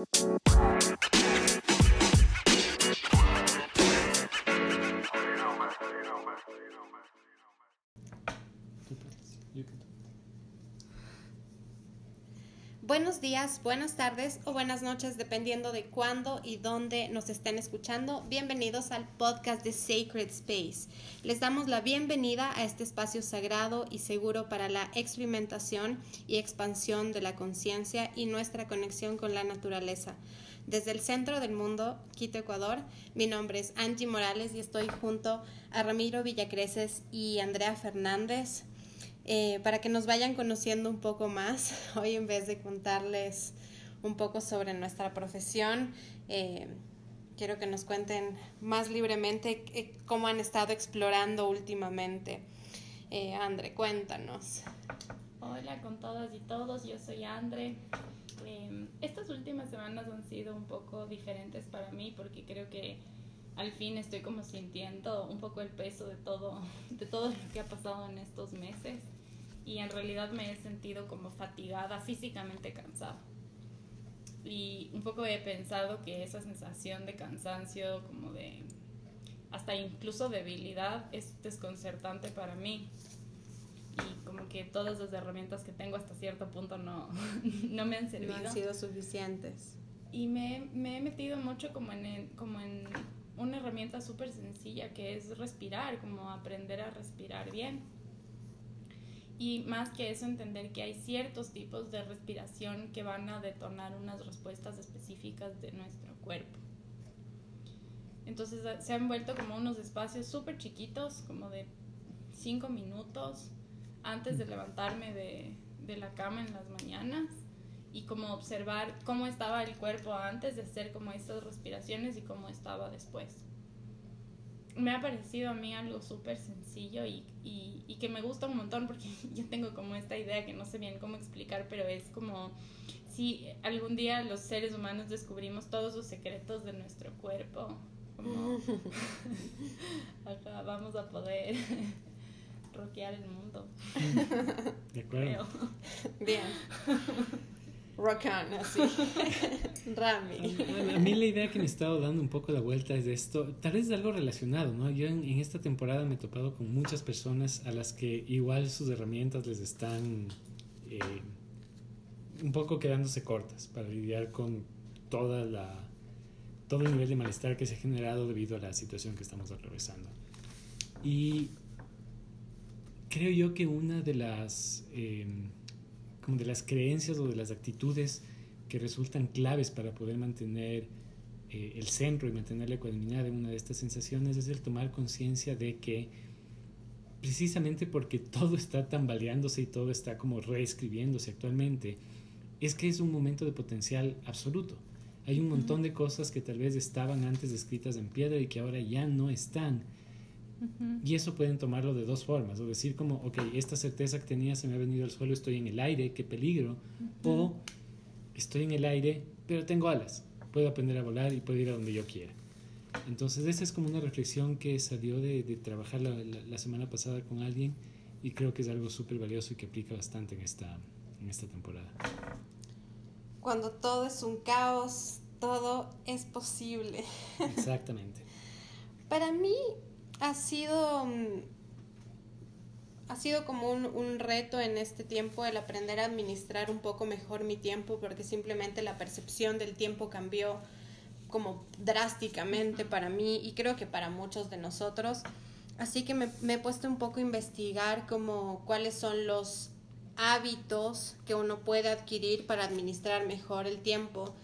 Buenos días, buenas tardes o buenas noches, dependiendo de cuándo y dónde nos estén escuchando. Bienvenidos al podcast de Sacred Space. Les damos la bienvenida a este espacio sagrado y seguro para la experimentación y expansión de la conciencia y nuestra conexión con la naturaleza. Desde el centro del mundo, Quito, Ecuador, mi nombre es Angie Morales y estoy junto a Ramiro Villacreces y Andrea Fernández eh, para que nos vayan conociendo un poco más. Hoy en vez de contarles un poco sobre nuestra profesión, eh, quiero que nos cuenten más libremente eh, cómo han estado explorando últimamente. Andre, cuéntanos. Hola con todas y todos, yo soy Andre. Em, estas últimas semanas han sido un poco diferentes para mí porque creo que al fin estoy como sintiendo un poco el peso de todo, de todo lo que ha pasado en estos meses y en realidad me he sentido como fatigada, físicamente cansada. Y un poco he pensado que esa sensación de cansancio, como de hasta incluso debilidad, es desconcertante para mí. Y como que todas las herramientas que tengo hasta cierto punto no, no me han servido. No han sido suficientes. Y me, me he metido mucho como en, como en una herramienta súper sencilla que es respirar, como aprender a respirar bien y más que eso entender que hay ciertos tipos de respiración que van a detonar unas respuestas específicas de nuestro cuerpo. Entonces se han vuelto como unos espacios súper chiquitos, como de cinco minutos antes de levantarme de, de la cama en las mañanas y como observar cómo estaba el cuerpo antes de hacer como estas respiraciones y cómo estaba después me ha parecido a mí algo súper sencillo y, y, y, que me gusta un montón porque yo tengo como esta idea que no sé bien cómo explicar, pero es como si algún día los seres humanos descubrimos todos los secretos de nuestro cuerpo, como vamos a poder roquear el mundo. De acuerdo. Bien. Rock on, así. Rami. A, mí la idea que me he estado dando un poco la vuelta es de esto, tal vez es algo relacionado, ¿no? Yo en, esta temporada me he topado con muchas personas a las que igual sus herramientas les están eh, un poco quedándose cortas para lidiar con toda la, todo el nivel de malestar que se ha generado debido a la situación que estamos atravesando. Y creo yo que una de las... Eh, como de las creencias o de las actitudes que resultan claves para poder mantener eh, el centro y mantener la ecuanimidad en una de estas sensaciones es el tomar conciencia de que precisamente porque todo está tambaleándose y todo está como reescribiéndose actualmente, es que es un momento de potencial absoluto. Hay un montón de cosas que tal vez estaban antes escritas en piedra y que ahora ya no están y eso pueden tomarlo de dos formas, o decir como, ok, esta certeza que tenía se me ha venido al suelo, estoy en el aire, qué peligro, o estoy en el aire, pero tengo alas, puedo aprender a volar y puedo ir a donde yo quiera. Entonces esa es como una reflexión que salió de, trabajar la, la, semana pasada con alguien y creo que es algo súper valioso y que aplica bastante en esta, en esta temporada. Cuando todo es un caos, todo es posible. Exactamente. Para mí, ha sido, mm, ha sido como un, un, reto en este tiempo el aprender a administrar un poco mejor mi tiempo porque simplemente la percepción del tiempo cambió como drásticamente para mí y creo que para muchos de nosotros. Así que me, me he puesto un poco a investigar como cuáles son los hábitos que uno puede adquirir para administrar mejor el tiempo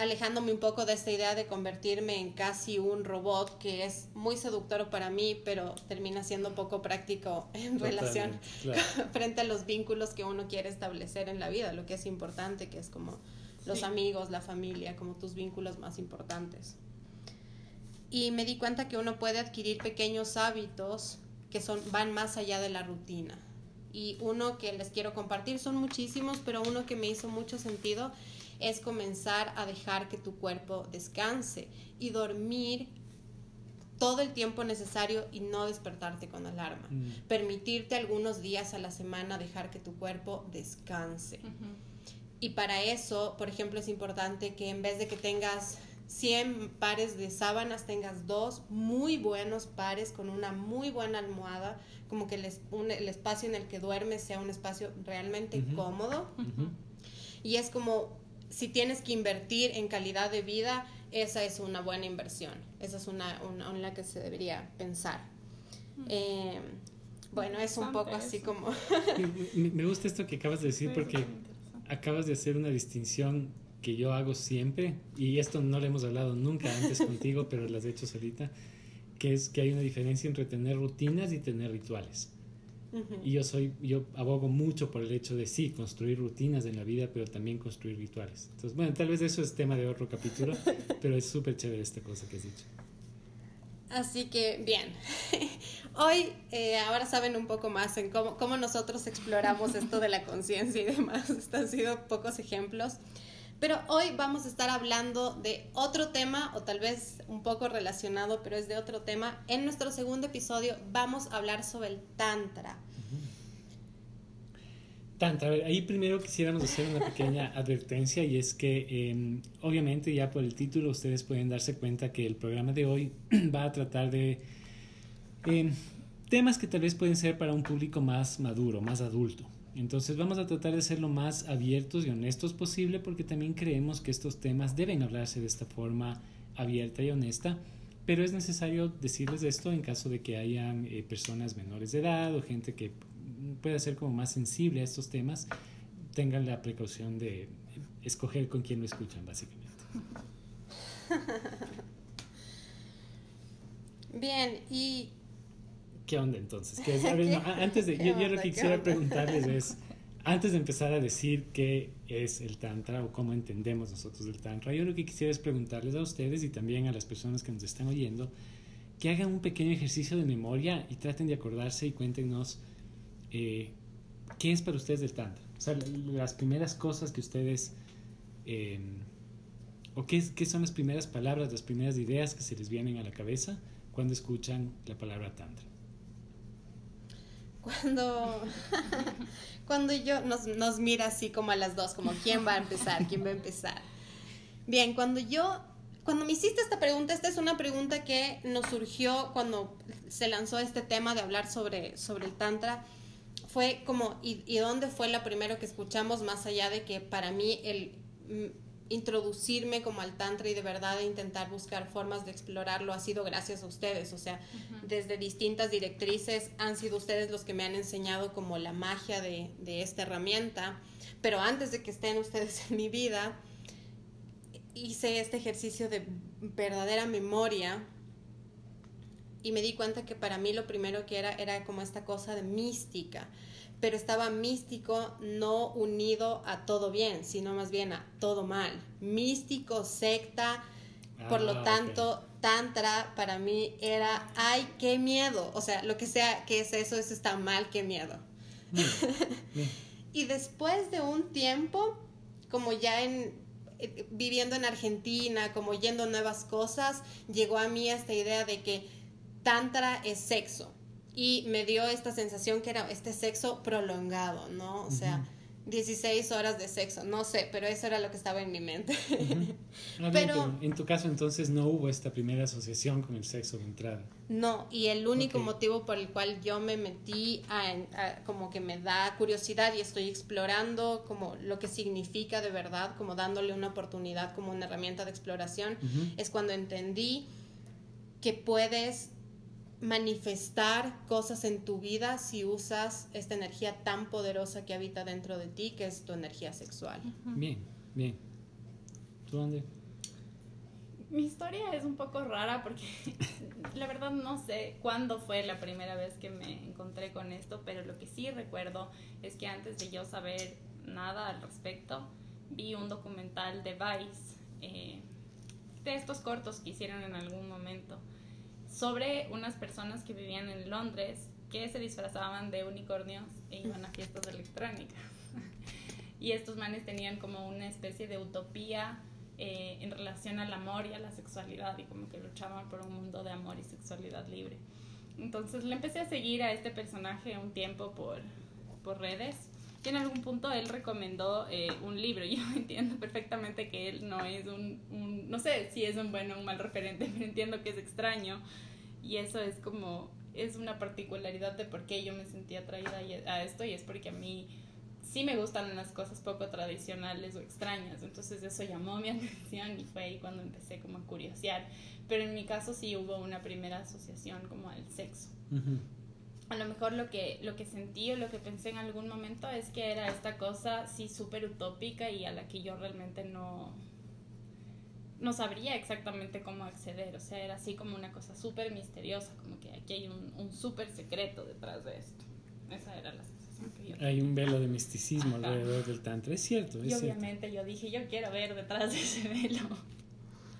alejándome un poco de esta idea de convertirme en casi un robot que es muy seductor para mí, pero termina siendo poco práctico en relación frente a los vínculos que uno quiere establecer en la vida, lo que es importante, que es como los amigos, la familia, como tus vínculos más importantes. Y me di cuenta que uno puede adquirir pequeños hábitos que son, van más allá de la rutina. Y uno que les quiero compartir son muchísimos, pero uno que me hizo mucho sentido es comenzar a dejar que tu cuerpo descanse y dormir todo el tiempo necesario y no despertarte con alarma. Permitirte algunos días a la semana dejar que tu cuerpo descanse. Y para eso, por ejemplo, es importante que en vez de que tengas 100 pares de sábanas, tengas dos muy buenos pares con una muy buena almohada, como que el, el espacio en el que duermes sea un espacio realmente cómodo. Y es como, si tienes que invertir en calidad de vida, esa es una buena inversión. Esa es una, una, la que se debería pensar. Eh, bueno, es un poco así como... me, gusta esto que acabas de decir porque acabas de hacer una distinción que yo hago siempre, y esto no lo hemos hablado nunca antes contigo, pero lo has hecho ahorita, que es que hay una diferencia entre tener rutinas y tener rituales. Y yo soy, yo abogo mucho por el hecho de sí, construir rutinas en la vida, pero también construir rituales. Entonces, bueno, tal vez eso es tema de otro capítulo, pero es súper chévere esta cosa que has dicho. Así que, bien, hoy eh, ahora saben un poco más en cómo, cómo nosotros exploramos esto de la conciencia y demás. Estos han sido pocos ejemplos. Pero hoy vamos a estar hablando de otro tema, o tal vez un poco relacionado, pero es de otro tema. En nuestro segundo episodio vamos a hablar sobre el Tantra. Tantra, a ver, ahí primero quisiéramos hacer una pequeña advertencia y es que em, obviamente ya por el título ustedes pueden darse cuenta que el programa de hoy va a tratar de em, temas que tal vez pueden ser para un público más maduro, más adulto. Entonces vamos a tratar de ser lo más abiertos y honestos posible porque también creemos que estos temas deben hablarse de esta forma abierta y honesta, pero es necesario decirles esto en caso de que hayan eh, personas menores de edad o gente que pueda ser como más sensible a estos temas, tengan la precaución de escoger con quién lo escuchan básicamente. Bien, y ¿Qué onda entonces? antes de, yo, lo que quisiera preguntarles es, antes de empezar a decir qué es el Tantra o cómo entendemos nosotros el Tantra, yo lo que quisiera es preguntarles a ustedes y también a las personas que nos están oyendo, que hagan un pequeño ejercicio de memoria y traten de acordarse y cuéntenos eh, qué es para ustedes el Tantra. O sea, las primeras cosas que ustedes... Eh, o qué, qué son las primeras palabras, las primeras ideas que se les vienen a la cabeza cuando escuchan la palabra Tantra cuando, cuando yo nos, nos mira así como a las dos, como quién va a empezar, quién va a empezar. Bien, cuando yo, cuando me hiciste esta pregunta, esta es una pregunta que nos surgió cuando se lanzó este tema de hablar sobre, sobre el Tantra, fue como, ¿y, ¿y dónde fue la primero que escuchamos más allá de que para mí el introducirme como al tantra y de verdad intentar buscar formas de explorarlo ha sido gracias a ustedes, o sea, desde distintas directrices han sido ustedes los que me han enseñado como la magia de, de esta herramienta, pero antes de que estén ustedes en mi vida, hice este ejercicio de verdadera memoria y me di cuenta que para mí lo primero que era era como esta cosa de mística pero estaba místico no unido a todo bien, sino más bien a todo mal. Místico, secta, por lo ah, tanto, tantra para mí era, ay, qué miedo. O sea, lo que sea que es eso, eso está mal, qué miedo. y después de un tiempo, como ya en eh, viviendo en Argentina, como yendo nuevas cosas, llegó a mí esta idea de que tantra es sexo y me dio esta sensación que era este sexo prolongado, ¿no? O sea, 16 horas de sexo, no sé, pero eso era lo que estaba en mi mente. pero en tu caso entonces no hubo esta primera asociación con el sexo de entrada. No, y el único motivo por el cual yo me metí a, como que me da curiosidad y estoy explorando como lo que significa de verdad, como dándole una oportunidad como una herramienta de exploración, es cuando entendí que puedes manifestar cosas en tu vida si usas esta energía tan poderosa que habita dentro de ti, que es tu energía sexual. Bien, bien. ¿Tú dónde? Mi historia es un poco rara porque la verdad no sé cuándo fue la primera vez que me encontré con esto, pero lo que sí recuerdo es que antes de yo saber nada al respecto, vi un documental de Vice, eh, de estos cortos que hicieron en algún momento sobre unas personas que vivían en Londres que se disfrazaban de unicornios e iban a fiestas electrónicas. y estos manes tenían como una especie de utopía eh, en relación al amor y a la sexualidad y como que luchaban por un mundo de amor y sexualidad libre. Entonces le empecé a seguir a este personaje un tiempo por, por redes que en algún punto él recomendó eh, un libro. Yo entiendo perfectamente que él no es un, un, no sé si es un buen o un mal referente, pero entiendo que es extraño. Y eso es como, es una particularidad de por qué yo me sentía atraída a esto y es porque a mí sí me gustan las cosas poco tradicionales o extrañas. Entonces eso llamó mi atención y fue ahí cuando empecé como a curiosear. Pero en mi caso sí hubo una primera asociación como al sexo a lo mejor lo que, lo que sentí o lo que pensé en algún momento es que era esta cosa sí súper utópica y a la que yo realmente no, no sabría exactamente cómo acceder. O sea, era así como una cosa súper misteriosa, como que aquí hay un, un súper secreto detrás de esto. Esa era la sensación que yo Hay un velo de misticismo alrededor del Tantra, es cierto. y obviamente yo dije, yo quiero ver detrás de ese velo.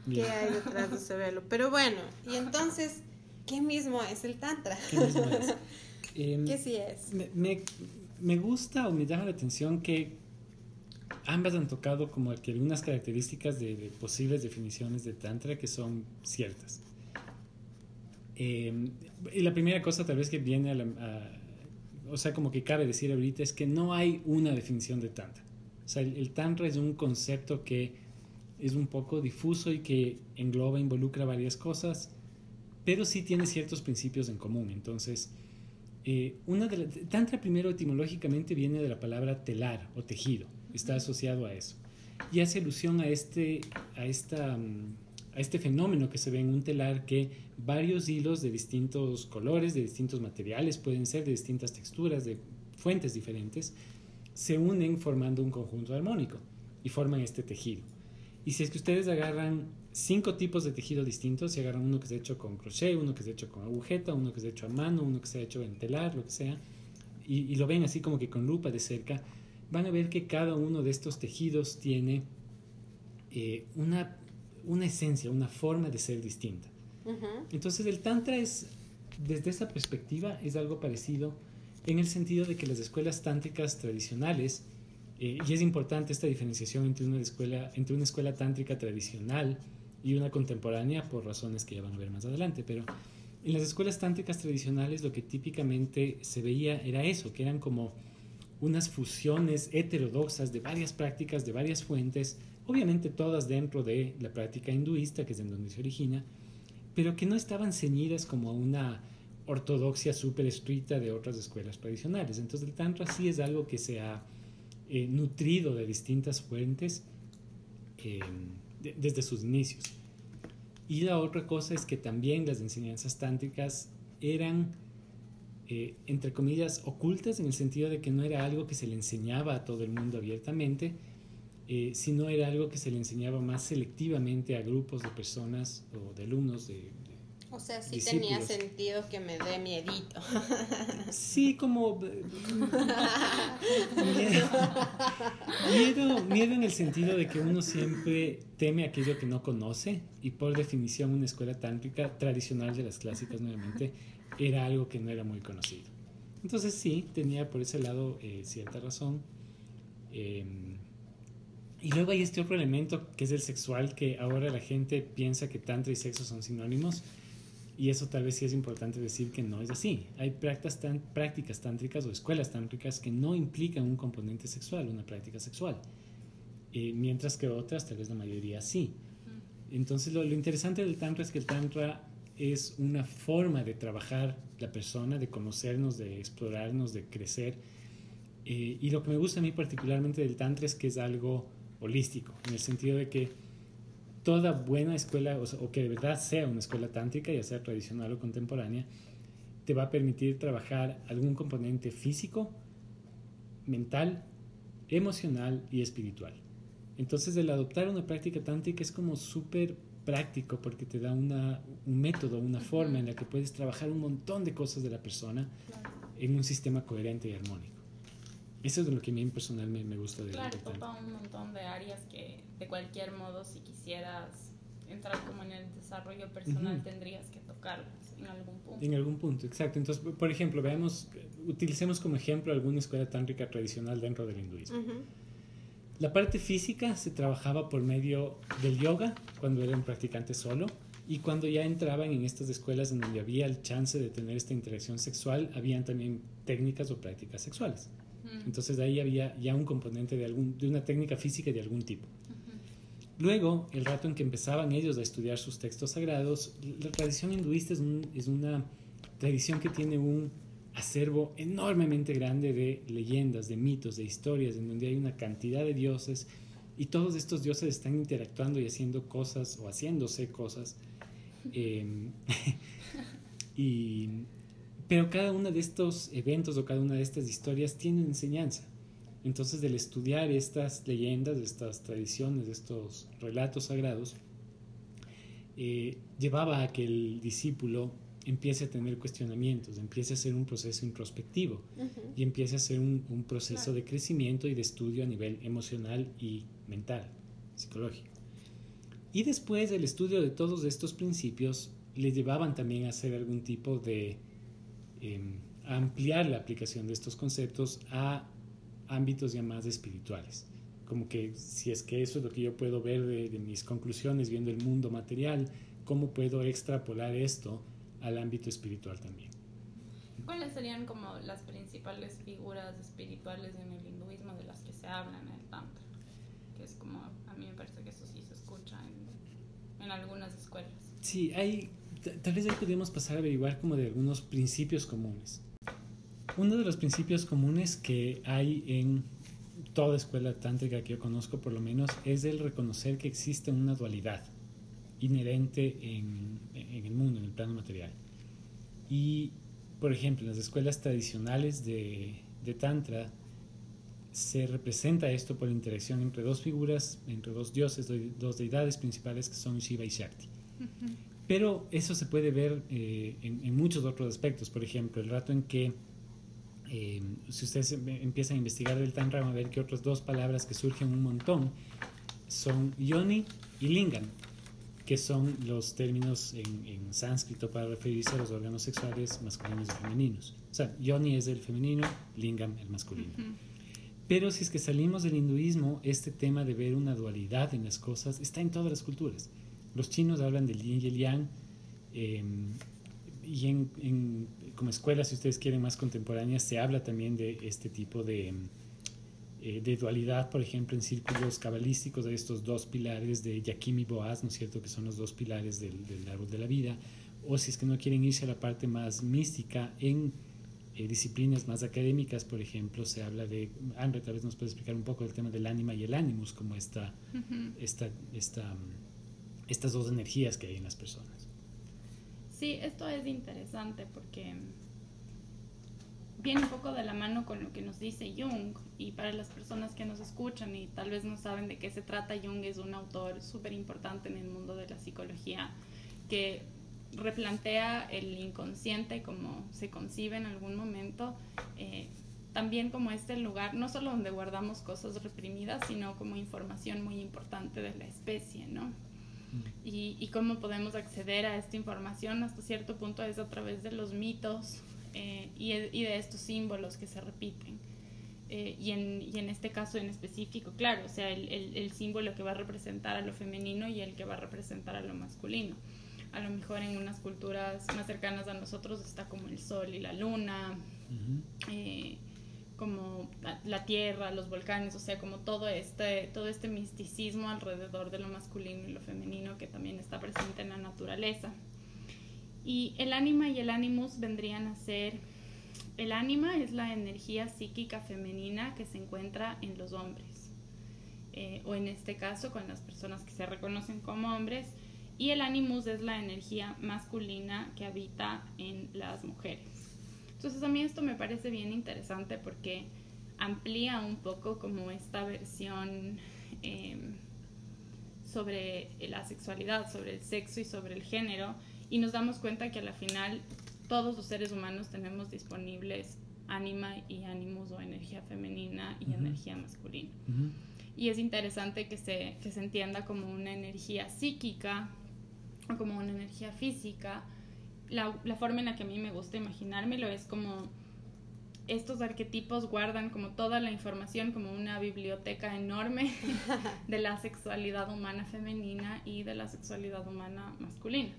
¿Qué hay detrás de ese velo? Pero bueno, y entonces ¿Qué mismo es el Tantra? ¿Qué mismo es? Em, ¿Qué sí es? Me, me, gusta o me llama la atención que ambas han tocado como que algunas características de, posibles definiciones de Tantra que son ciertas. Em, y la primera cosa tal vez que viene a, la, o sea, como que cabe decir ahorita es que no hay una definición de Tantra. O sea, el, el Tantra es un concepto que es un poco difuso y que engloba, involucra varias cosas pero sí tiene ciertos principios en común. Entonces, eh, una de Tantra primero etimológicamente viene de la palabra telar o tejido, está asociado a eso. Y hace alusión a este, a, esta, mm, a este fenómeno que se ve en un telar que varios hilos de distintos colores, de distintos materiales, pueden ser de distintas texturas, de fuentes diferentes, se unen formando un conjunto armónico y forman este tejido. Y si es que ustedes agarran cinco tipos de tejido distintos, si agarran uno que se ha hecho con crochet, uno que se ha hecho con agujeta, uno que se ha hecho a mano, uno que se ha hecho en telar, lo que sea, y, lo ven así como que con lupa de cerca, van a ver que cada uno de estos tejidos tiene eh, una, una esencia, una forma de ser distinta. Entonces el Tantra es, desde esa perspectiva, es algo parecido en el sentido de que las escuelas tántricas tradicionales, eh, y es importante esta diferenciación entre una escuela, entre una escuela tántrica tradicional y una contemporánea por razones que ya van a ver más adelante, pero en las escuelas tántricas tradicionales lo que típicamente se veía era eso, que eran como unas fusiones heterodoxas de varias prácticas, de varias fuentes, obviamente todas dentro de la práctica hinduista, que es en donde se origina, pero que no estaban ceñidas como a una ortodoxia súper estricta de otras escuelas tradicionales. Entonces el tantra sí es algo que se ha eh, nutrido de distintas fuentes eh, desde sus inicios. Y la otra cosa es que también las enseñanzas tántricas eran, eh, entre comillas, ocultas en el sentido de que no era algo que se le enseñaba a todo el mundo abiertamente, sino era algo que se le enseñaba más selectivamente a grupos de personas o de alumnos de, o sea, sí tenía sentido que me dé miedito. Sí, como... miedo, miedo en el sentido de que uno siempre teme aquello que no conoce y por definición una escuela tántrica tradicional de las clásicas nuevamente era algo que no era muy conocido. Entonces sí, tenía por ese lado eh, cierta razón. Em, y luego hay este otro elemento que es el sexual, que ahora la gente piensa que tantra y sexo son sinónimos. Y eso tal vez sí es importante decir que no es así. Hay prácticas, tan, prácticas tántricas o escuelas tántricas que no implican un componente sexual, una práctica sexual. Eh, mientras que otras, tal vez la mayoría sí. Entonces lo, interesante del tantra es que el tantra es una forma de trabajar la persona, de conocernos, de explorarnos, de crecer. Eh, y lo que me gusta a mí particularmente del tantra es que es algo holístico, en el sentido de que toda buena escuela, o, que de verdad sea una escuela tántrica, ya sea tradicional o contemporánea, te va a permitir trabajar algún componente físico, mental, emocional y espiritual. Entonces el adoptar una práctica tántrica es como súper práctico porque te da una, un método, una forma en la que puedes trabajar un montón de cosas de la persona en un sistema coherente y armónico. Eso es lo que a mí personalmente me, gusta de Claro, topa un montón de áreas que de cualquier modo si quisieras entrar como en el desarrollo personal tendrías que tocarlas en algún punto. En algún punto, exacto. Entonces, por ejemplo, veamos, utilicemos como ejemplo alguna escuela tántrica tradicional dentro del hinduismo. La parte física se trabajaba por medio del yoga cuando era un practicante solo y cuando ya entraban en estas escuelas en donde había el chance de tener esta interacción sexual, habían también técnicas o prácticas sexuales. Entonces ahí había ya un componente de, algún, de una técnica física de algún tipo. Luego, el rato en que empezaban ellos a estudiar sus textos sagrados, la tradición hinduista es, es una tradición que tiene un acervo enormemente grande de leyendas, de mitos, de historias, en donde hay una cantidad de dioses y todos estos dioses están interactuando y haciendo cosas o haciéndose cosas. Em, y, pero cada uno de estos eventos o cada una de estas historias tiene enseñanza. Entonces, del estudiar estas leyendas, estas tradiciones, estos relatos sagrados, eh, llevaba a que el discípulo empiece a tener cuestionamientos, empiece a hacer un proceso introspectivo y empiece a hacer un, proceso de crecimiento y de estudio a nivel emocional y mental, psicológico. Y después el estudio de todos estos principios le llevaban también a hacer algún tipo de em, ampliar la aplicación de estos conceptos a ámbitos ya más espirituales. Como que si es que eso es lo que yo puedo ver de, mis conclusiones viendo el mundo material, ¿cómo puedo extrapolar esto al ámbito espiritual también? ¿Cuáles serían como las principales figuras espirituales en el hinduismo de las que se habla en el Tantra? Que es como, a mí me parece que eso sí se escucha en, en algunas escuelas. Sí, hay, tal vez ahí podríamos pasar a averiguar como de algunos principios comunes. Uno de los principios comunes que hay en toda escuela tántrica que yo conozco, por lo menos, es el reconocer que existe una dualidad inherente en, el mundo, en el plano material. Y, por ejemplo, en las escuelas tradicionales de, Tantra se representa esto por la interacción entre dos figuras, entre dos dioses, dos deidades principales que son Shiva y Shakti. Pero eso se puede ver eh, en, en, muchos otros aspectos. Por ejemplo, el rato en que eh, si ustedes em, empiezan a investigar del Tantra, van a ver que otras dos palabras que surgen un montón son yoni y lingam, que son los términos en, sánscrito para referirse a los órganos sexuales masculinos y femeninos. O sea, yoni es el femenino, lingam el masculino. Pero si es que salimos del hinduismo, este tema de ver una dualidad en las cosas está en todas las culturas. Los chinos hablan del yin y el yang, em, y en, como escuela, si ustedes quieren más contemporáneas, se habla también de este tipo de, eh, de dualidad, por ejemplo, en círculos cabalísticos de estos dos pilares de Yaquim y Boaz, ¿no es cierto?, que son los dos pilares del, del, árbol de la vida, o si es que no quieren irse a la parte más mística, en eh, disciplinas más académicas, por ejemplo, se habla de, Andre tal vez nos puede explicar un poco el tema del ánima y el ánimos, como esta, esta, esta, estas dos energías que hay en las personas. Sí, esto es interesante porque viene un poco de la mano con lo que nos dice Jung y para las personas que nos escuchan y tal vez no saben de qué se trata, Jung es un autor súper importante en el mundo de la psicología que replantea el inconsciente como se concibe en algún momento, eh, también como este lugar, no solo donde guardamos cosas reprimidas, sino como información muy importante de la especie, ¿no? Y, cómo podemos acceder a esta información hasta cierto punto es a través de los mitos eh, y, de estos símbolos que se repiten. Eh, y, en, y, en, este caso en específico, claro, o sea, el, el, símbolo que va a representar a lo femenino y el que va a representar a lo masculino. A lo mejor en unas culturas más cercanas a nosotros está como el sol y la luna, como la tierra, los volcanes, o sea, como todo este, todo este misticismo alrededor de lo masculino y lo femenino que también está presente en la naturaleza. Y el ánima y el animus vendrían a ser, el ánima es la energía psíquica femenina que se encuentra en los hombres, eh, o en este caso con las personas que se reconocen como hombres, y el animus es la energía masculina que habita en las mujeres. Entonces a mí esto me parece bien interesante porque amplía un poco como esta versión em, sobre la sexualidad, sobre el sexo y sobre el género y nos damos cuenta que a la final todos los seres humanos tenemos disponibles ánima y ánimos o energía femenina y energía masculina. Y es interesante que se, que se entienda como una energía psíquica o como una energía física la, la, forma en la que a mí me gusta imaginármelo es como estos arquetipos guardan como toda la información como una biblioteca enorme de la sexualidad humana femenina y de la sexualidad humana masculina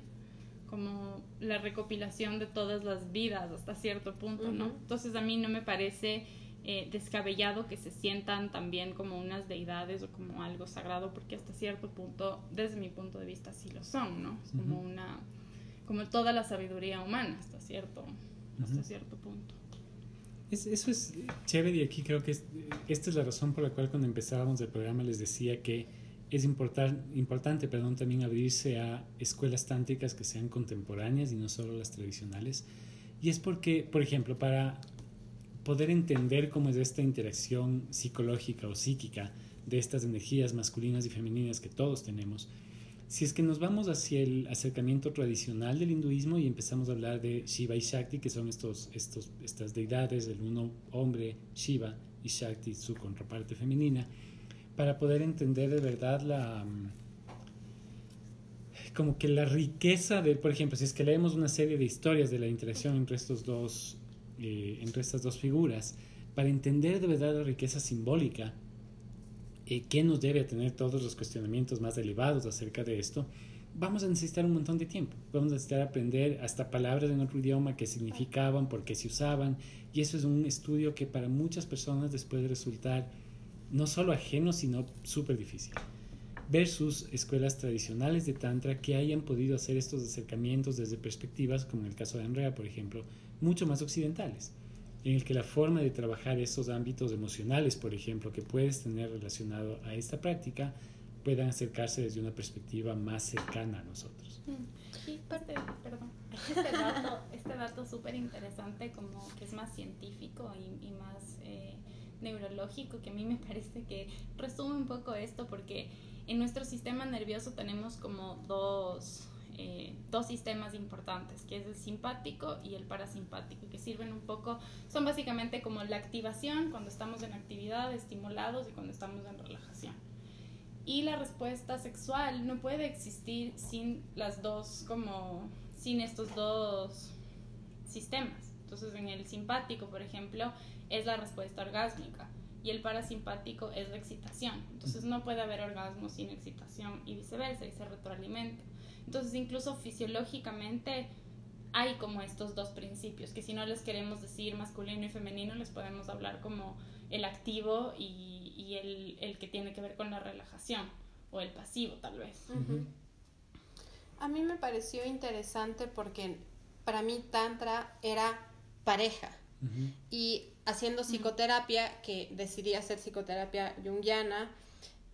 como la recopilación de todas las vidas hasta cierto punto, ¿no? Entonces a mí no me parece eh, descabellado que se sientan también como unas deidades o como algo sagrado, porque hasta cierto punto, desde mi punto de vista, sí lo son, ¿no? Es como una, como toda la sabiduría humana, hasta cierto, hasta cierto punto. eso es chévere y aquí creo que esta es la razón por la cual cuando empezábamos el programa les decía que es importante perdón, también abrirse a escuelas tántricas que sean contemporáneas y no solo las tradicionales. Y es porque, por ejemplo, para poder entender cómo es esta interacción psicológica o psíquica de estas energías masculinas y femeninas que todos tenemos, si es que nos vamos hacia el acercamiento tradicional del hinduismo y empezamos a hablar de Shiva y Shakti, que son estos, estos, estas deidades, el uno hombre Shiva y Shakti su contraparte femenina, para poder entender de verdad la como que la riqueza de, por ejemplo, si es que leemos una serie de historias de la interacción entre estos dos eh, entre estas dos figuras, para entender de verdad la riqueza simbólica eh, nos debe tener todos los cuestionamientos más elevados acerca de esto, vamos a necesitar un montón de tiempo. Vamos a necesitar aprender hasta palabras en otro idioma que significaban, por qué se usaban, y eso es un estudio que para muchas personas después de resultar no solo ajeno, sino súper difícil. Versus escuelas tradicionales de Tantra que hayan podido hacer estos acercamientos desde perspectivas, como en el caso de Andrea, por ejemplo, mucho más occidentales, en el que la forma de trabajar estos ámbitos emocionales, por ejemplo, que puedes tener relacionado a esta práctica, puedan acercarse desde una perspectiva más cercana a nosotros. Mm. Y parte, perdón, este dato, este dato súper interesante, como que es más científico y, más eh, neurológico, que a mí me parece que resume un poco esto, porque en nuestro sistema nervioso tenemos como dos eh, dos sistemas importantes, que es el simpático y el parasimpático, que sirven un poco, son básicamente como la activación cuando estamos en actividad, estimulados y cuando estamos en relajación. Y la respuesta sexual no puede existir sin las dos, como sin estos dos sistemas. Entonces en el simpático, por ejemplo, es la respuesta orgásmica y el parasimpático es la excitación. Entonces no puede haber orgasmo sin excitación y viceversa y se retroalimenta. Entonces, incluso fisiológicamente hay como estos dos principios, que si no les queremos decir masculino y femenino, les podemos hablar como el activo y, el, que tiene que ver con la relajación, o el pasivo tal vez. A mí me pareció interesante porque para mí Tantra era pareja. Y haciendo psicoterapia, que decidí hacer psicoterapia junguiana,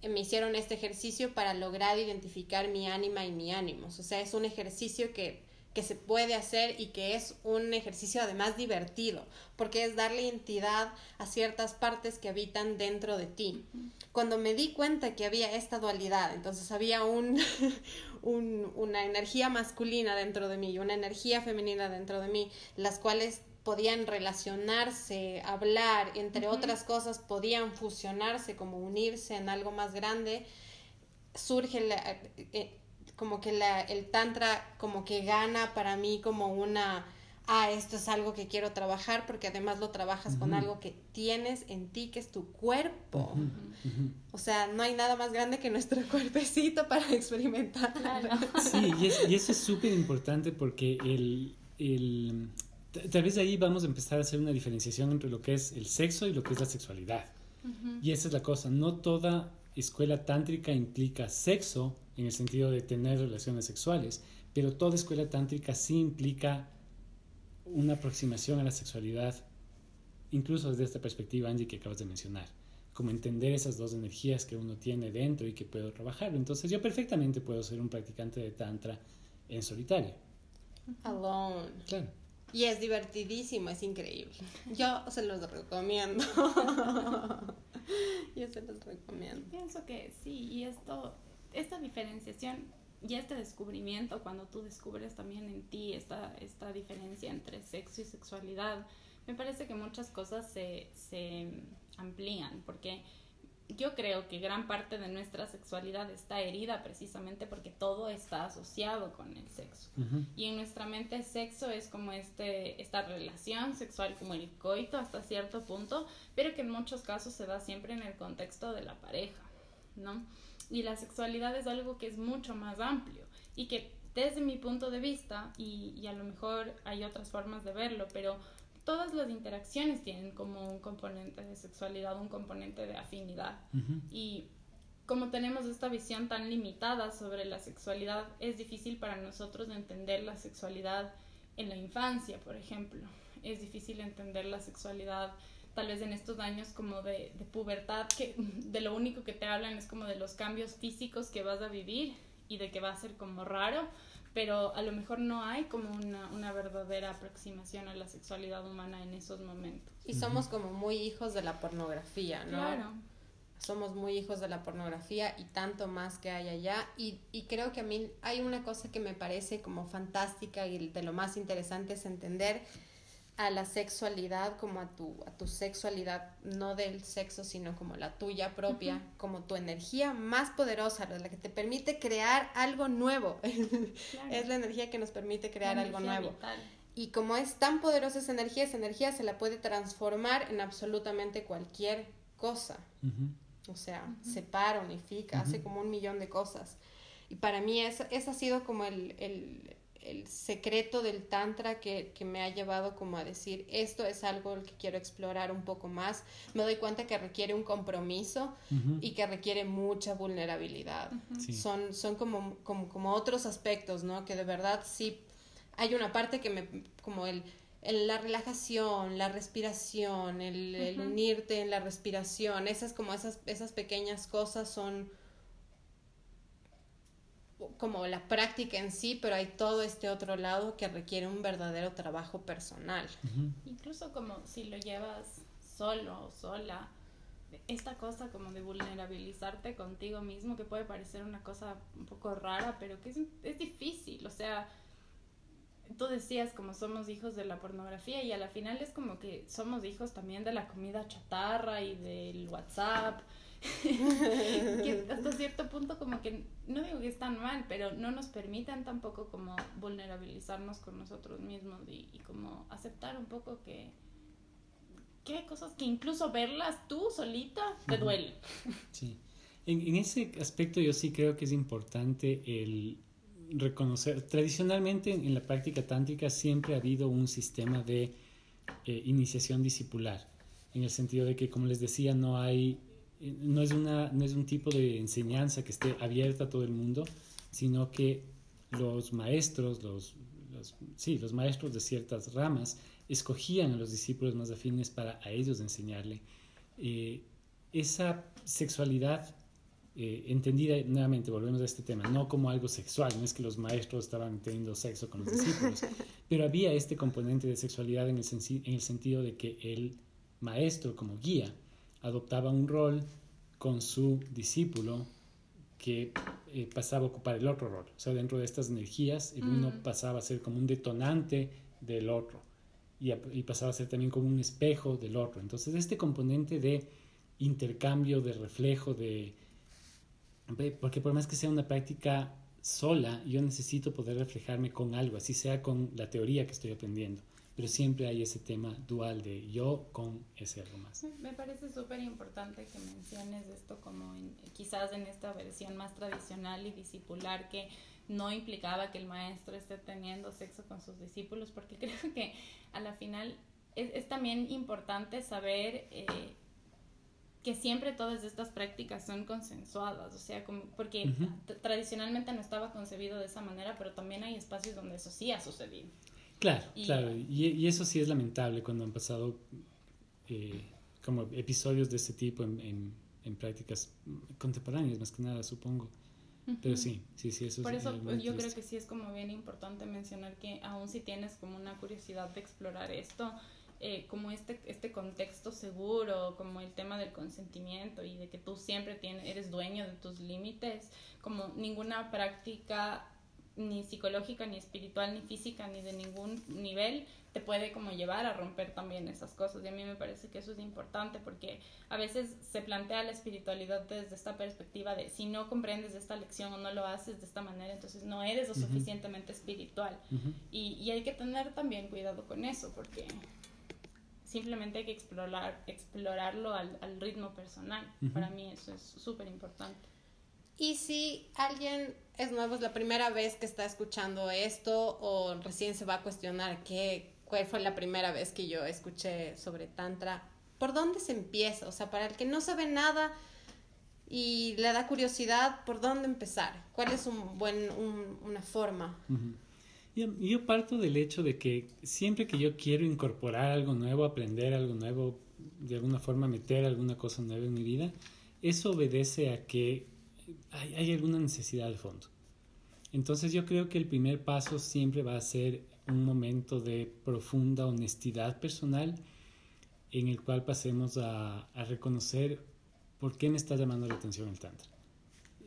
me hicieron este ejercicio para lograr identificar mi ánima y mi ánimos. O sea, es un ejercicio que, que se puede hacer y que es un ejercicio además divertido, porque es darle entidad a ciertas partes que habitan dentro de ti. Cuando me di cuenta que había esta dualidad, entonces había un, un, una energía masculina dentro de mí y una energía femenina dentro de mí, las cuales podían relacionarse, hablar, entre otras cosas, podían fusionarse, como unirse en algo más grande, surge eh, como que la, el tantra como que gana para mí como una, ah, esto es algo que quiero trabajar porque además lo trabajas con algo que tienes en ti, que es tu cuerpo. O sea, no hay nada más grande que nuestro cuerpecito para experimentar. Sí, y, eso es súper importante porque el, el tal vez ahí vamos a empezar a hacer una diferenciación entre lo que es el sexo y lo que es la sexualidad. Y esa es la cosa, no toda escuela tántrica implica sexo en el sentido de tener relaciones sexuales, pero toda escuela tántrica sí implica una aproximación a la sexualidad, incluso desde esta perspectiva, Angie, que acabas de mencionar, como entender esas dos energías que uno tiene dentro y que puedo trabajar. Entonces yo perfectamente puedo ser un practicante de tantra en solitario. Alone. Claro. Y es divertidísimo, es increíble. Yo se los recomiendo. Yo se los recomiendo. Pienso que sí, y esto, esta diferenciación y este descubrimiento, cuando tú descubres también en ti esta, esta diferencia entre sexo y sexualidad, me parece que muchas cosas se, se amplían, porque yo creo que gran parte de nuestra sexualidad está herida precisamente porque todo está asociado con el sexo. Y en nuestra mente sexo es como este, esta relación sexual, como el coito hasta cierto punto, pero que en muchos casos se da siempre en el contexto de la pareja, ¿no? Y la sexualidad es algo que es mucho más amplio y que desde mi punto de vista, y, y a lo mejor hay otras formas de verlo, pero todas las interacciones tienen como un componente de sexualidad, un componente de afinidad. Y como tenemos esta visión tan limitada sobre la sexualidad, es difícil para nosotros entender la sexualidad en la infancia, por ejemplo. Es difícil entender la sexualidad tal vez en estos años como de, de, pubertad, que de lo único que te hablan es como de los cambios físicos que vas a vivir y de que va a ser como raro, pero a lo mejor no hay como una, una verdadera aproximación a la sexualidad humana en esos momentos. Y somos como muy hijos de la pornografía, ¿no? Claro. Somos muy hijos de la pornografía y tanto más que hay allá. Y, y creo que a mí hay una cosa que me parece como fantástica y de lo más interesante es entender a la sexualidad como a tu, a tu sexualidad, no del sexo, sino como la tuya propia, como tu energía más poderosa, la que te permite crear algo nuevo. es la energía que nos permite crear algo nuevo. Y como es tan poderosa esa energía, esa energía se la puede transformar en absolutamente cualquier cosa. O sea, separa, unifica, hace como un millón de cosas. Y para mí ese, ese ha sido como el, el el secreto del tantra que, que, me ha llevado como a decir esto es algo que quiero explorar un poco más. Me doy cuenta que requiere un compromiso y que requiere mucha vulnerabilidad. Son, son como, como, como, otros aspectos no que de verdad sí hay una parte que me como el, la relajación la respiración el, el, unirte en la respiración esas como esas esas pequeñas cosas son como la práctica en sí, pero hay todo este otro lado que requiere un verdadero trabajo personal. Incluso como si lo llevas solo o sola, esta cosa como de vulnerabilizarte contigo mismo, que puede parecer una cosa un poco rara, pero que es, es difícil, o sea, tú decías como somos hijos de la pornografía y a la final es como que somos hijos también de la comida chatarra y del WhatsApp que hasta cierto punto como que no digo que están mal, pero no nos permiten tampoco como vulnerabilizarnos con nosotros mismos y, como aceptar un poco que, que hay cosas que incluso verlas tú solita te duele. Sí. En, en, ese aspecto yo sí creo que es importante el reconocer, tradicionalmente en la práctica tántrica siempre ha habido un sistema de eh, iniciación discipular, en el sentido de que, como les decía, no hay no es, una, no es un tipo de enseñanza que esté abierta a todo el mundo, sino que los maestros, los, sí, los maestros de ciertas ramas, escogían a los discípulos más afines para a ellos enseñarle. Eh, esa sexualidad eh, entendida, nuevamente volvemos a este tema, no como algo sexual, no es que los maestros estaban teniendo sexo con los discípulos, pero había este componente de sexualidad en el, en el sentido de que el maestro como guía adoptaba un rol con su discípulo que eh, pasaba a ocupar el otro rol. O sea, dentro de estas energías, el uno mm. pasaba a ser como un detonante del otro y, y, pasaba a ser también como un espejo del otro. Entonces, este componente de intercambio, de reflejo, de... Porque por más que sea una práctica sola, yo necesito poder reflejarme con algo, así sea con la teoría que estoy aprendiendo pero siempre hay ese tema dual de yo con ese algo más. Me parece súper importante que menciones esto como quizás en esta versión más tradicional y discipular que no implicaba que el maestro esté teniendo sexo con sus discípulos, porque creo que a la final es, también importante saber eh, que siempre todas estas prácticas son consensuadas, o sea, como, porque tradicionalmente no estaba concebido de esa manera, pero también hay espacios donde eso sí ha sucedido. Claro, claro. Y, eso sí es lamentable cuando han pasado eh, como episodios de ese tipo en, en, prácticas contemporáneas, más que nada, supongo. Pero sí, sí, sí, eso Por eso yo creo que sí es como bien importante mencionar que aún si tienes como una curiosidad de explorar esto, eh, como este, este contexto seguro, como el tema del consentimiento y de que tú siempre tienes, eres dueño de tus límites, como ninguna práctica ni psicológica, ni espiritual, ni física, ni de ningún nivel, te puede como llevar a romper también esas cosas. Y a mí me parece que eso es importante porque a veces se plantea la espiritualidad desde esta perspectiva de si no comprendes esta lección o no lo haces de esta manera, entonces no eres lo suficientemente espiritual. y, y, hay que tener también cuidado con eso porque simplemente hay que explorar, explorarlo al, al ritmo personal. Para mí eso es súper importante. Y si alguien es nuevo, es la primera vez que está escuchando esto o recién se va a cuestionar qué, cuál fue la primera vez que yo escuché sobre Tantra. ¿Por dónde se empieza? O sea, para el que no sabe nada y le da curiosidad, ¿por dónde empezar? ¿Cuál es un buen, una forma? yo, parto del hecho de que siempre que yo quiero incorporar algo nuevo, aprender algo nuevo, de alguna forma meter alguna cosa nueva en mi vida, eso obedece a que hay, alguna necesidad de fondo. Entonces yo creo que el primer paso siempre va a ser un momento de profunda honestidad personal en el cual pasemos a, reconocer por qué me está llamando la atención el Tantra.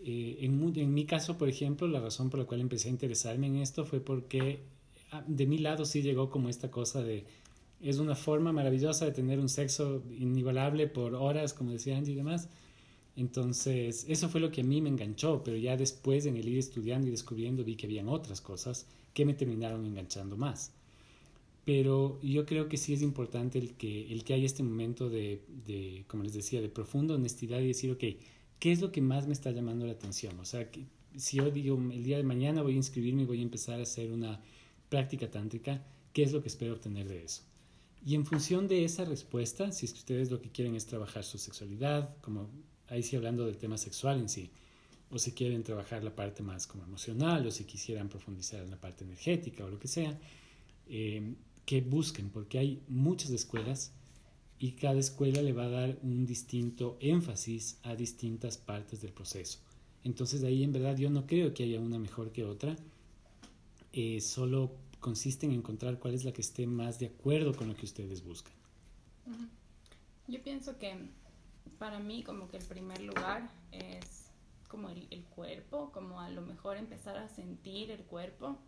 Eh, en, en, mi caso, por ejemplo, la razón por la cual empecé a interesarme en esto fue porque ah, de mi lado sí llegó como esta cosa de es una forma maravillosa de tener un sexo inigualable por horas, como decía Angie y demás. Entonces, eso fue lo que a mí me enganchó, pero ya después en el ir estudiando y descubriendo vi que habían otras cosas que me terminaron enganchando más. Pero yo creo que sí es importante el que, el que haya este momento de, como les decía, de profunda honestidad y decir, ok, ¿qué es lo que más me está llamando la atención? O sea, si yo digo, el día de mañana voy a inscribirme y voy a empezar a hacer una práctica tántrica, ¿qué es lo que espero obtener de eso? Y en función de esa respuesta, si es que ustedes lo que quieren es trabajar su sexualidad, como ahí sí hablando del tema sexual en sí, o si quieren trabajar la parte más como emocional, o si quisieran profundizar en la parte energética o lo que sea, eh, que busquen, porque hay muchas escuelas y cada escuela le va a dar un distinto énfasis a distintas partes del proceso. Entonces de ahí en verdad yo no creo que haya una mejor que otra, eh, solo consiste en encontrar cuál es la que esté más de acuerdo con lo que ustedes buscan. Yo pienso que para mí como que el primer lugar es como el, el, cuerpo, como a lo mejor empezar a sentir el cuerpo,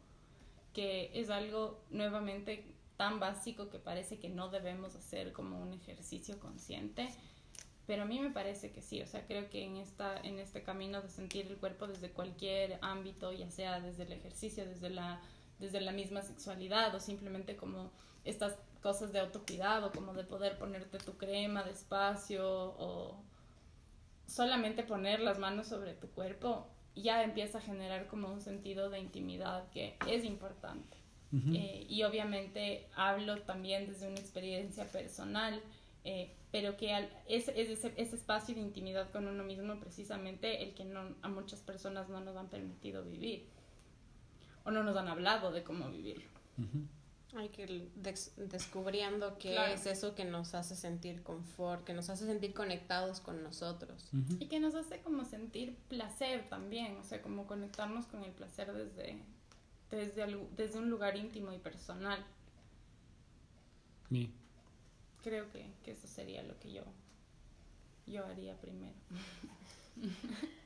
que es algo nuevamente tan básico que parece que no debemos hacer como un ejercicio consciente, pero a mí me parece que sí, o sea, creo que en, esta, en este camino de sentir el cuerpo desde cualquier ámbito, ya sea desde el ejercicio, desde la, desde la misma sexualidad o simplemente como estas cosas de autocuidado, como de poder ponerte tu crema despacio o solamente poner las manos sobre tu cuerpo, ya empieza a generar como un sentido de intimidad que es importante. Eh, y obviamente hablo también desde una experiencia personal, eh, pero que es, ese, ese, espacio de intimidad con uno mismo precisamente el que no, a muchas personas no nos han permitido vivir o no nos han hablado de cómo vivirlo. Hay que ir descubriendo qué es eso que nos hace sentir confort, que nos hace sentir conectados con nosotros. Y que nos hace como sentir placer también, o sea, como conectarnos con el placer desde, desde, desde un lugar íntimo y personal. Creo que, que, eso sería lo que yo, yo haría primero.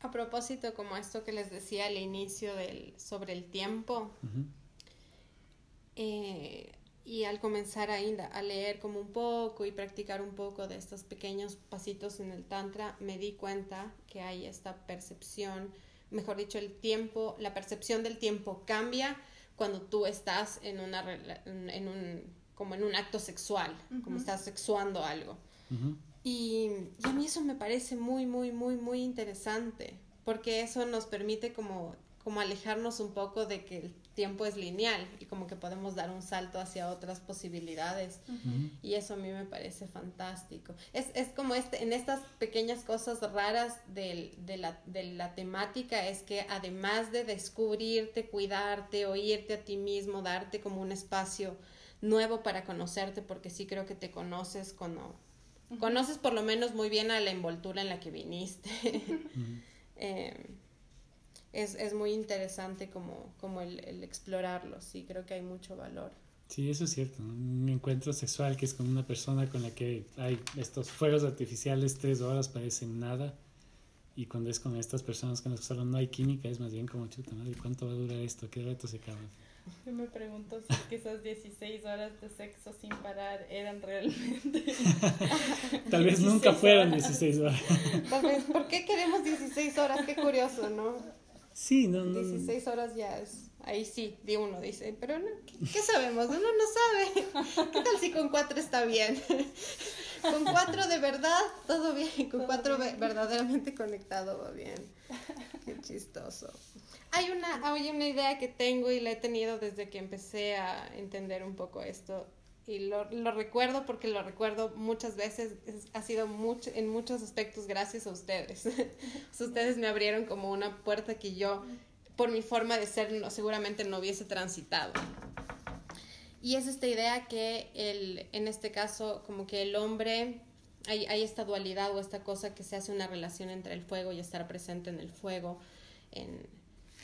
A propósito, como esto que les decía al inicio del, sobre el tiempo, eh, y al comenzar a, a leer como un poco y practicar un poco de estos pequeños pasitos en el tantra, me di cuenta que hay esta percepción, mejor dicho, el tiempo, la percepción del tiempo cambia cuando tú estás en una en un como en un acto sexual, como estás sexuando algo. y, y, a mí eso me parece muy, muy, muy, muy interesante, porque eso nos permite como, como alejarnos un poco de que el tiempo es lineal y como que podemos dar un salto hacia otras posibilidades. Y eso a mí me parece fantástico. Es, es como este, en estas pequeñas cosas raras de, de, la, de la temática, es que además de descubrirte, cuidarte, oírte a ti mismo, darte como un espacio nuevo para conocerte, porque sí creo que te conoces cuando... Conoces por lo menos muy bien a la envoltura en la que viniste. es, es muy interesante como, como el, el, explorarlo, sí, creo que hay mucho valor. Sí, eso es cierto, un encuentro sexual que es con una persona con la que hay estos fuegos artificiales, tres horas parecen nada, y cuando es con estas personas con las que solo no hay química, es más bien como chuta, ¿no? ¿Y cuánto va a durar esto? ¿Qué rato se acaba? Yo me pregunto si esas 16 horas de sexo sin parar eran realmente. Tal vez nunca fueron 16 horas. Tal vez, ¿por qué queremos 16 horas? Qué curioso, ¿no? Sí, no, no. 16 horas ya es. Ahí sí, de uno dice, pero no, ¿qué, qué sabemos? Uno no sabe. ¿Qué tal si con cuatro está bien? con cuatro de verdad, todo bien. Con Todo cuatro bien. verdaderamente conectado va bien. Qué chistoso. Hay una, hay una idea que tengo y la he tenido desde que empecé a entender un poco esto. Y lo, lo recuerdo porque lo recuerdo muchas veces. es- ha sido mucho, en muchos aspectos gracias a ustedes. ustedes me abrieron como una puerta que yo, por mi forma de ser, no, seguramente no hubiese transitado. Y es esta idea que el, en este caso, como que el hombre, hay, hay esta dualidad o esta cosa que se hace una relación entre el fuego y estar presente en el fuego,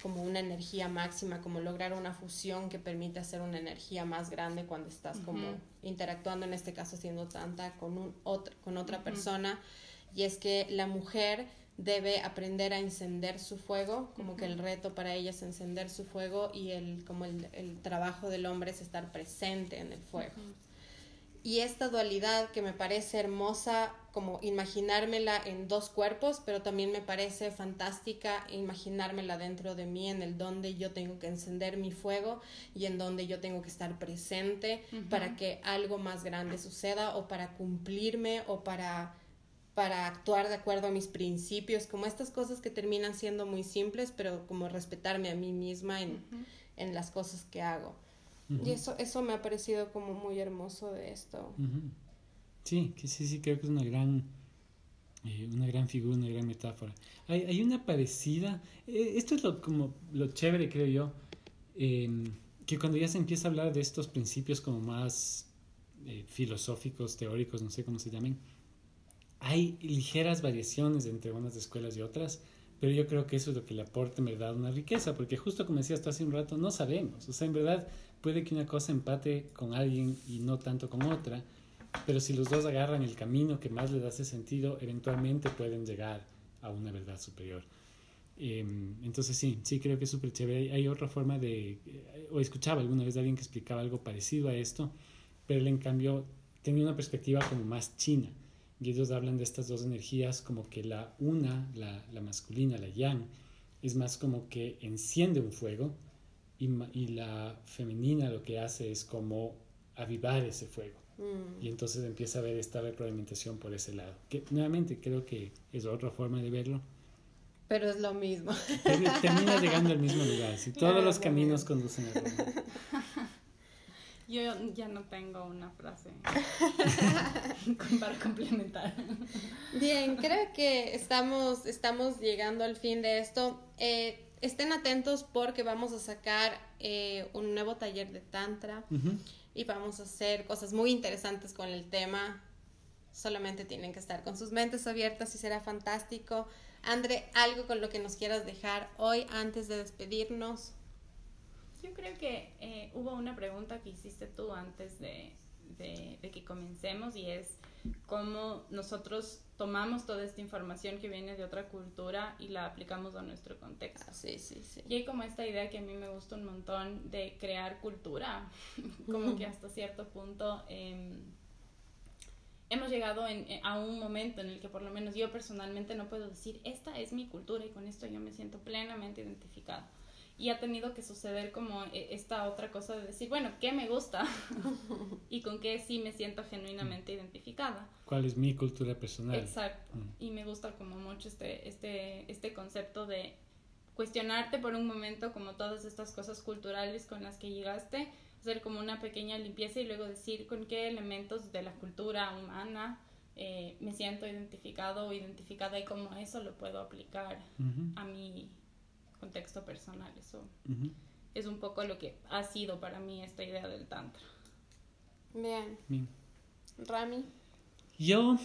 como una energía máxima, como lograr una fusión que permite hacer una energía más grande cuando estás como interactuando, en este caso siendo tanta, con, un, otro, con otra persona. Y es que la mujer debe aprender a encender su fuego, como que el reto para ella es encender su fuego y el, como el, el trabajo del hombre es estar presente en el fuego. Y esta dualidad que me parece hermosa, como imaginármela en dos cuerpos, pero también me parece fantástica imaginármela dentro de mí, en el donde yo tengo que encender mi fuego y en donde yo tengo que estar presente para que algo más grande suceda o para cumplirme o para para actuar de acuerdo a mis principios, como estas cosas que terminan siendo muy simples, pero como respetarme a mí misma en, en las cosas que hago. Ujú. Y eso, eso me ha parecido como muy hermoso de esto. Ujú. Sí, que sí, sí, creo que es una gran, eh, una gran figura, una gran metáfora. Hay, hay una parecida, eh, esto es lo, como lo chévere, creo yo, eh, que cuando ya se empieza a hablar de estos principios como más eh, filosóficos, teóricos, no sé cómo se llamen, hay ligeras variaciones entre unas escuelas y otras, pero yo creo que eso es lo que le aporta en verdad una riqueza, porque justo como decías tú hace un rato, no sabemos, o sea, en verdad puede que una cosa empate con alguien y no tanto con otra, pero si los dos agarran el camino que más les hace sentido, eventualmente pueden llegar a una verdad superior. Eh, entonces sí, sí creo que es súper chévere. Hay, otra forma de, eh, o escuchaba alguna vez de alguien que explicaba algo parecido a esto, pero él en cambio tenía una perspectiva como más china. Y ellos hablan de estas dos energías como que la una, la, la masculina, la yang, es más como que enciende un fuego y, y la femenina lo que hace es como avivar ese fuego. Mm. Y entonces empieza a haber esta retroalimentación por ese lado. Que nuevamente creo que es otra forma de verlo. Pero es lo mismo. Termina llegando al mismo lugar. Si todos Claro, los caminos bien. conducen a Roma. Yo ya no tengo una frase para complementar. Bien, creo que estamos, estamos llegando al fin de esto. Eh, estén atentos porque vamos a sacar eh, un nuevo taller de Tantra y vamos a hacer cosas muy interesantes con el tema. Solamente tienen que estar con sus mentes abiertas y será fantástico. Andre, algo con lo que nos quieras dejar hoy antes de despedirnos. Yo creo que eh, hubo una pregunta que hiciste tú antes de, de- de que comencemos y es cómo nosotros tomamos toda esta información que viene de otra cultura y la aplicamos a nuestro contexto. Ah, sí, sí, sí. Y hay como esta idea que a mí me gusta un montón de crear cultura, como que hasta cierto punto em, hemos llegado en- eh, a un momento en el que por lo menos yo personalmente no puedo decir, esta es mi cultura y con esto yo me siento plenamente identificado. Y ha tenido que suceder como eh, esta otra cosa de decir, bueno, ¿qué me gusta? y con qué sí me siento genuinamente identificada. ¿Cuál es mi cultura personal? Exacto. Mm. Y me gusta como mucho este, este, este concepto de cuestionarte por un momento como todas estas cosas culturales con las que llegaste, hacer como una pequeña limpieza y luego decir con qué elementos de la cultura humana eh, me siento identificado o identificada y cómo eso lo puedo aplicar Ujú, a mi contexto personal. Eso es un poco lo que ha sido para mí esta idea del tantra. Bien. Bien. Rami. Yo,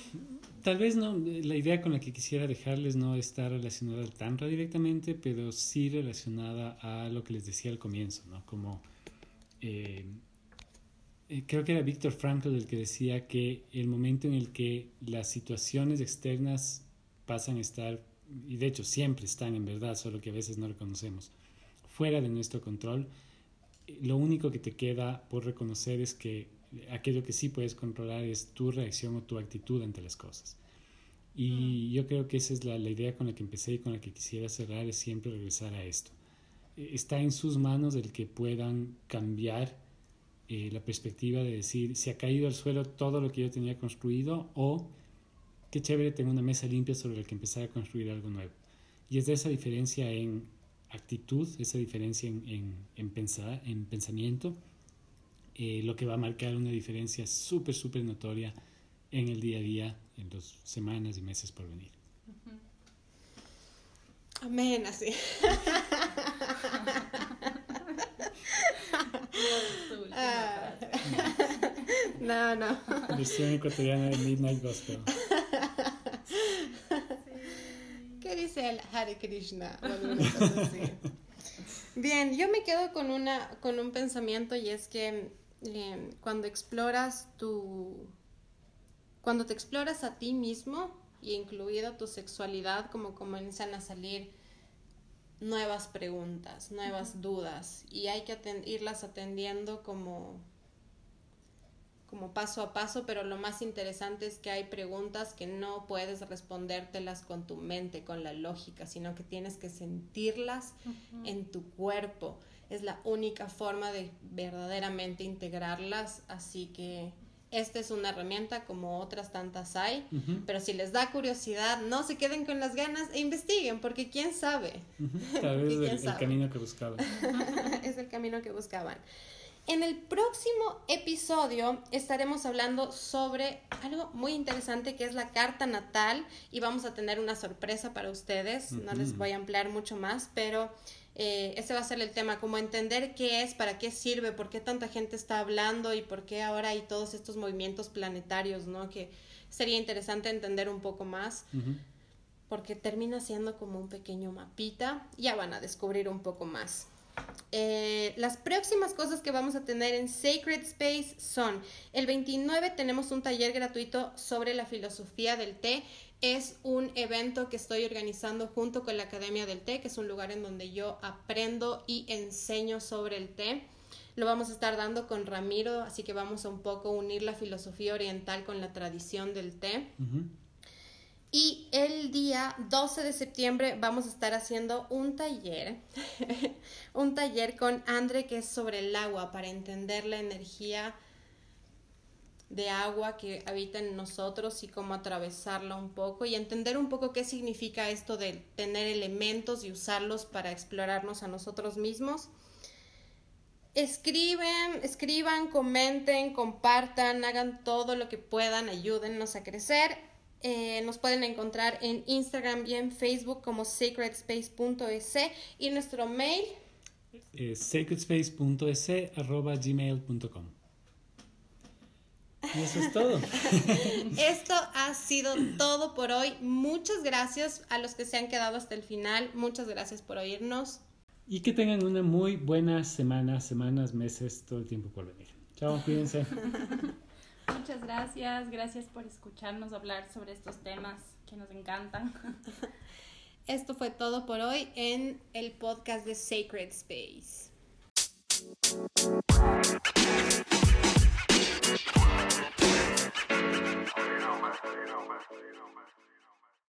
tal vez no, la idea con la que quisiera dejarles no está relacionada al Tantra directamente, pero sí relacionada a lo que les decía al comienzo, ¿no? Como, eh, eh, creo que era Víctor Frankl el que decía que el momento en el que las situaciones externas pasan a estar, y de hecho siempre están en verdad, solo que a veces no reconocemos, fuera de nuestro control, lo único que te queda por reconocer es que aquello que sí puedes controlar es tu reacción o tu actitud ante las cosas. Y yo creo que esa es la, la, idea con la que empecé y con la que quisiera cerrar, es siempre regresar a esto. E, está en sus manos el que puedan cambiar eh, la perspectiva de decir, se ha caído al suelo todo lo que yo tenía construido o qué chévere, tengo una mesa limpia sobre la que empezar a construir algo nuevo. Y es de esa diferencia en actitud, esa diferencia en, en, en pensar, en pensamiento, eh, lo que va a marcar una diferencia súper, súper notoria en el día a día, en las semanas y meses por venir. Amén, así. no, no. Versión ecuatoriana de Midnight Gospel. ¿Qué dice el Hare Krishna? Bien, yo me quedo con, una, con un pensamiento y es que eh, cuando exploras tu... Cuando te exploras a ti mismo, y incluida tu sexualidad, como comienzan a salir nuevas preguntas, nuevas dudas, y hay que irlas atendiendo como como paso a paso, pero lo más interesante es que hay preguntas que no puedes respondértelas con tu mente, con la lógica, sino que tienes que sentirlas en tu cuerpo. Es la única forma de verdaderamente integrarlas, así que esta es una herramienta como otras tantas hay, pero si les da curiosidad, no se queden con las ganas e investiguen, porque quién sabe. Tal vez es el, camino que buscaban. es el camino que buscaban. En el próximo episodio estaremos hablando sobre algo muy interesante que es la carta natal y vamos a tener una sorpresa para ustedes. No les voy a ampliar mucho más, pero eh, ese va a ser el tema, como entender qué es, para qué sirve, por qué tanta gente está hablando y por qué ahora hay todos estos movimientos planetarios, ¿no? Que sería interesante entender un poco más. Porque termina siendo como un pequeño mapita, ya van a descubrir un poco más. Eh, las próximas cosas que vamos a tener en Sacred Space son, el 29 tenemos un taller gratuito sobre la filosofía del té. Es un evento que estoy organizando junto con la Academia del Té, que es un lugar en donde yo aprendo y enseño sobre el té. Lo vamos a estar dando con Ramiro, así que vamos a un poco unir la filosofía oriental con la tradición del té. Y el día 12 de septiembre vamos a estar haciendo un taller, un taller con Andre que es sobre el agua, para entender la energía de agua que habita en nosotros y cómo atravesarla un poco y entender un poco qué significa esto de tener elementos y usarlos para explorarnos a nosotros mismos. Escriben, escriban, comenten, compartan, hagan todo lo que puedan, ayúdennos a crecer eh, nos pueden encontrar en Instagram y en Facebook como sacredspace.es y nuestro mail es sacredspace.es.gmail.com Y eso es todo. Esto ha sido todo por hoy. Muchas gracias a los que se han quedado hasta el final. Muchas gracias por oírnos. Y que tengan una muy buena semana, semanas, meses, todo el tiempo por venir. Chao, cuídense. Muchas gracias, gracias por escucharnos hablar sobre estos temas que nos encantan. Esto fue todo por hoy en el podcast de Sacred Space.